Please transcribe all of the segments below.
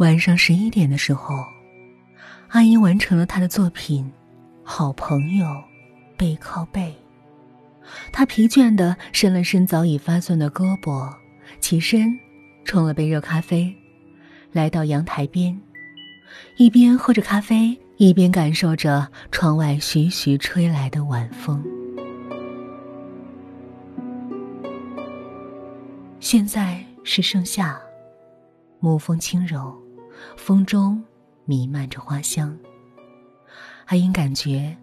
晚上十一点的时候，阿英完成了她的作品《好朋友背靠背》。她疲倦的伸了伸早已发酸的胳膊，起身冲了杯热咖啡，来到阳台边，一边喝着咖啡，一边感受着窗外徐徐吹来的晚风。现在是盛夏，暮风轻柔，风中弥漫着花香。阿英感觉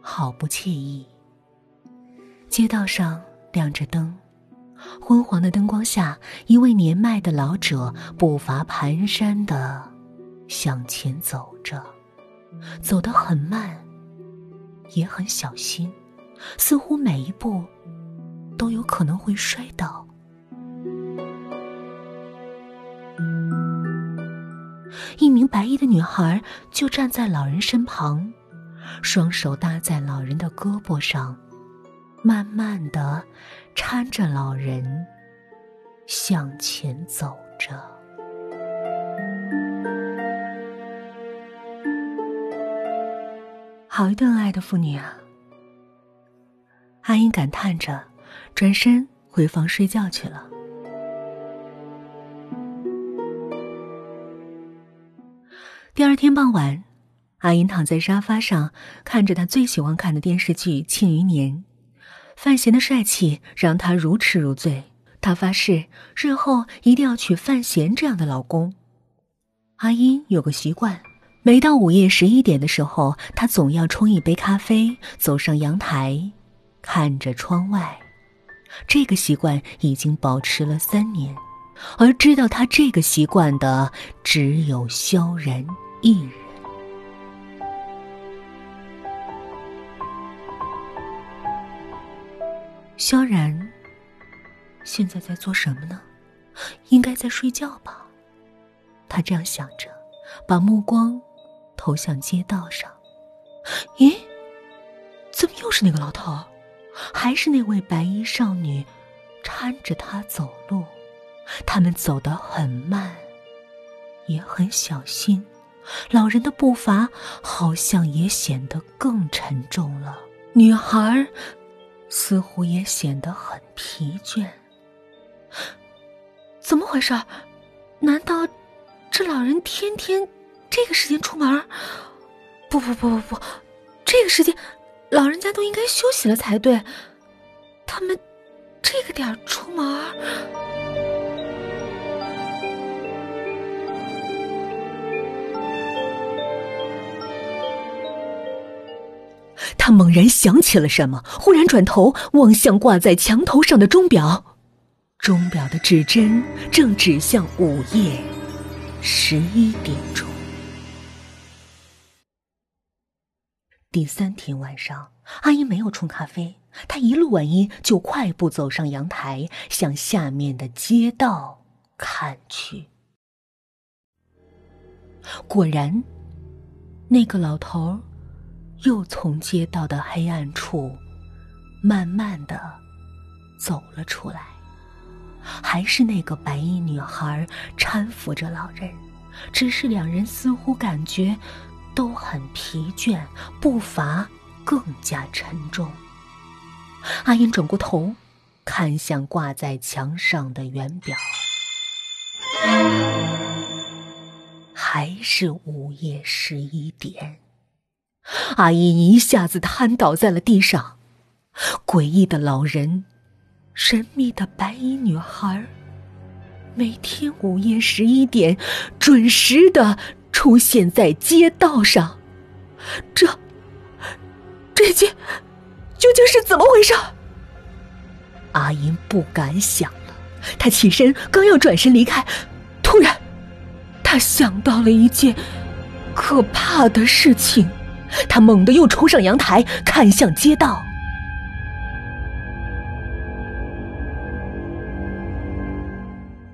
好不惬意。街道上亮着灯，昏黄的灯光下，一位年迈的老者步伐蹒跚的向前走着，走得很慢，也很小心，似乎每一步都有可能会摔倒。一名白衣的女孩就站在老人身旁，双手搭在老人的胳膊上，慢慢的搀着老人向前走着。好一对爱的父女啊！阿英感叹着，转身回房睡觉去了。第二天傍晚，阿英躺在沙发上，看着她最喜欢看的电视剧《庆余年》。范闲的帅气让她如痴如醉，她发誓日后一定要娶范闲这样的老公。阿英有个习惯，每到午夜十一点的时候，她总要冲一杯咖啡，走上阳台，看着窗外。这个习惯已经保持了三年，而知道他这个习惯的只有萧然。一人，萧然现在在做什么呢？应该在睡觉吧。他这样想着，把目光投向街道上。咦，怎么又是那个老头？还是那位白衣少女搀着他走路？他们走得很慢，也很小心。老人的步伐好像也显得更沉重了，女孩似乎也显得很疲倦。怎么回事？难道这老人天天这个时间出门？不不不不不，这个时间老人家都应该休息了才对。他们这个点出门？他猛然想起了什么，忽然转头望向挂在墙头上的钟表，钟表的指针正指向午夜十一点钟。第三天晚上，阿姨没有冲咖啡，她一路晚音就快步走上阳台，向下面的街道看去。果然，那个老头。又从街道的黑暗处，慢慢的走了出来，还是那个白衣女孩搀扶着老人，只是两人似乎感觉都很疲倦，步伐更加沉重。阿英转过头，看向挂在墙上的圆表，还是午夜十一点。阿姨一下子瘫倒在了地上，诡异的老人，神秘的白衣女孩，每天午夜十一点准时的出现在街道上，这，这件究竟是怎么回事？阿英不敢想了，她起身刚要转身离开，突然，她想到了一件可怕的事情。他猛地又冲上阳台，看向街道。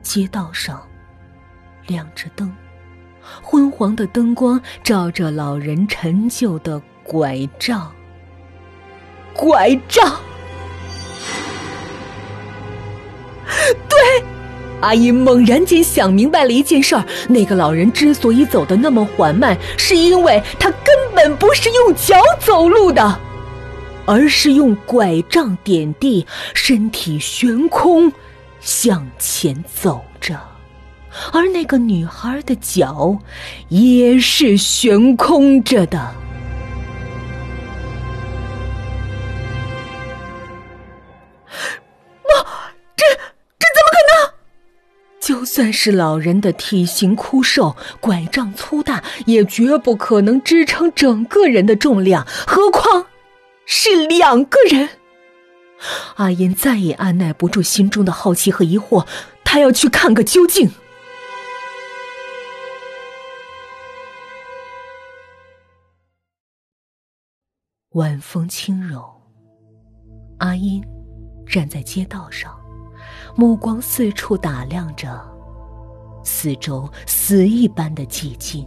街道上亮着灯，昏黄的灯光照着老人陈旧的拐杖。拐杖，对，阿姨猛然间想明白了一件事儿：那个老人之所以走得那么缓慢，是因为他根本不是用脚走路的，而是用拐杖点地，身体悬空向前走着。而那个女孩的脚也是悬空着的。就算是老人的体型枯瘦，拐杖粗大，也绝不可能支撑整个人的重量，何况是两个人。阿音再也按耐不住心中的好奇和疑惑，她要去看个究竟。晚风轻柔，阿音站在街道上，目光四处打量着，四周死一般的寂静，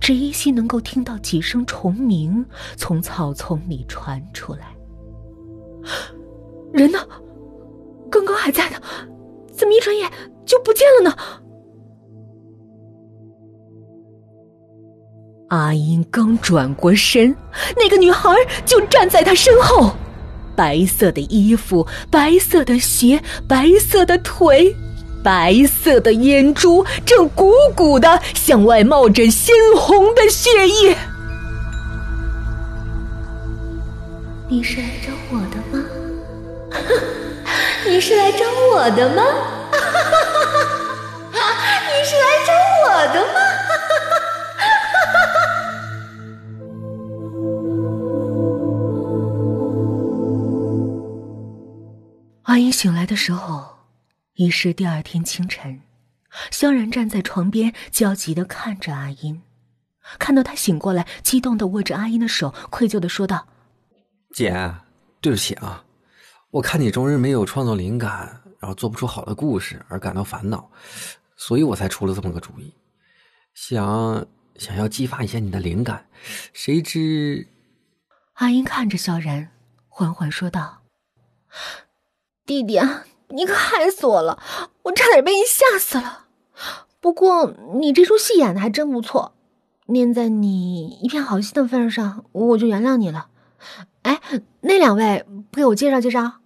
只依稀能够听到几声虫鸣从草丛里传出来。人呢？刚刚还在的，怎么一转眼就不见了呢？阿英刚转过身，那个女孩就站在他身后，白色的衣服，白色的鞋，白色的腿，白色的眼珠，正鼓鼓的向外冒着鲜红的血液。你是来找我的吗？你是来找我的吗？你是来找我的吗？醒来的时候，已是第二天清晨。萧然站在床边，焦急的看着阿英。看到他醒过来，激动的握着阿英的手，愧疚的说道：“姐，对不起啊，我看你终日没有创作灵感，然后做不出好的故事而感到烦恼，所以我才出了这么个主意，想想要激发一下你的灵感。谁知……”阿英看着萧然，缓缓说道。弟弟，你可害死我了！我差点被你吓死了。不过你这出戏演的还真不错，念在你一片好心的份上，我就原谅你了。哎，那两位不给我介绍介绍？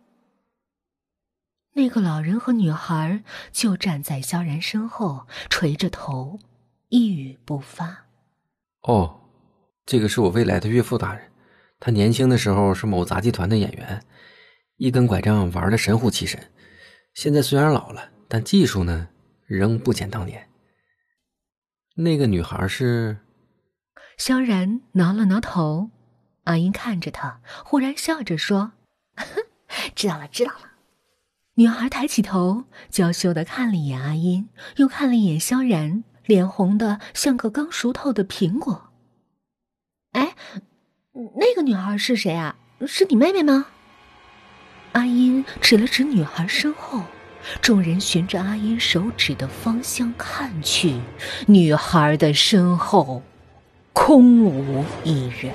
那个老人和女孩就站在萧然身后，垂着头，一语不发。哦，这个是我未来的岳父大人，他年轻的时候是某杂技团的演员。一根拐杖玩的神乎其神，现在虽然老了，但技术呢仍不减当年。那个女孩是？萧然挠了挠头，阿英看着他，忽然笑着说：“知道了，知道了。”女孩抬起头，娇羞的看了一眼阿英，又看了一眼萧然，脸红的像个刚熟透的苹果。哎，那个女孩是谁啊？是你妹妹吗？阿音指了指女孩身后，众人循着阿音手指的方向看去，女孩的身后空无一人。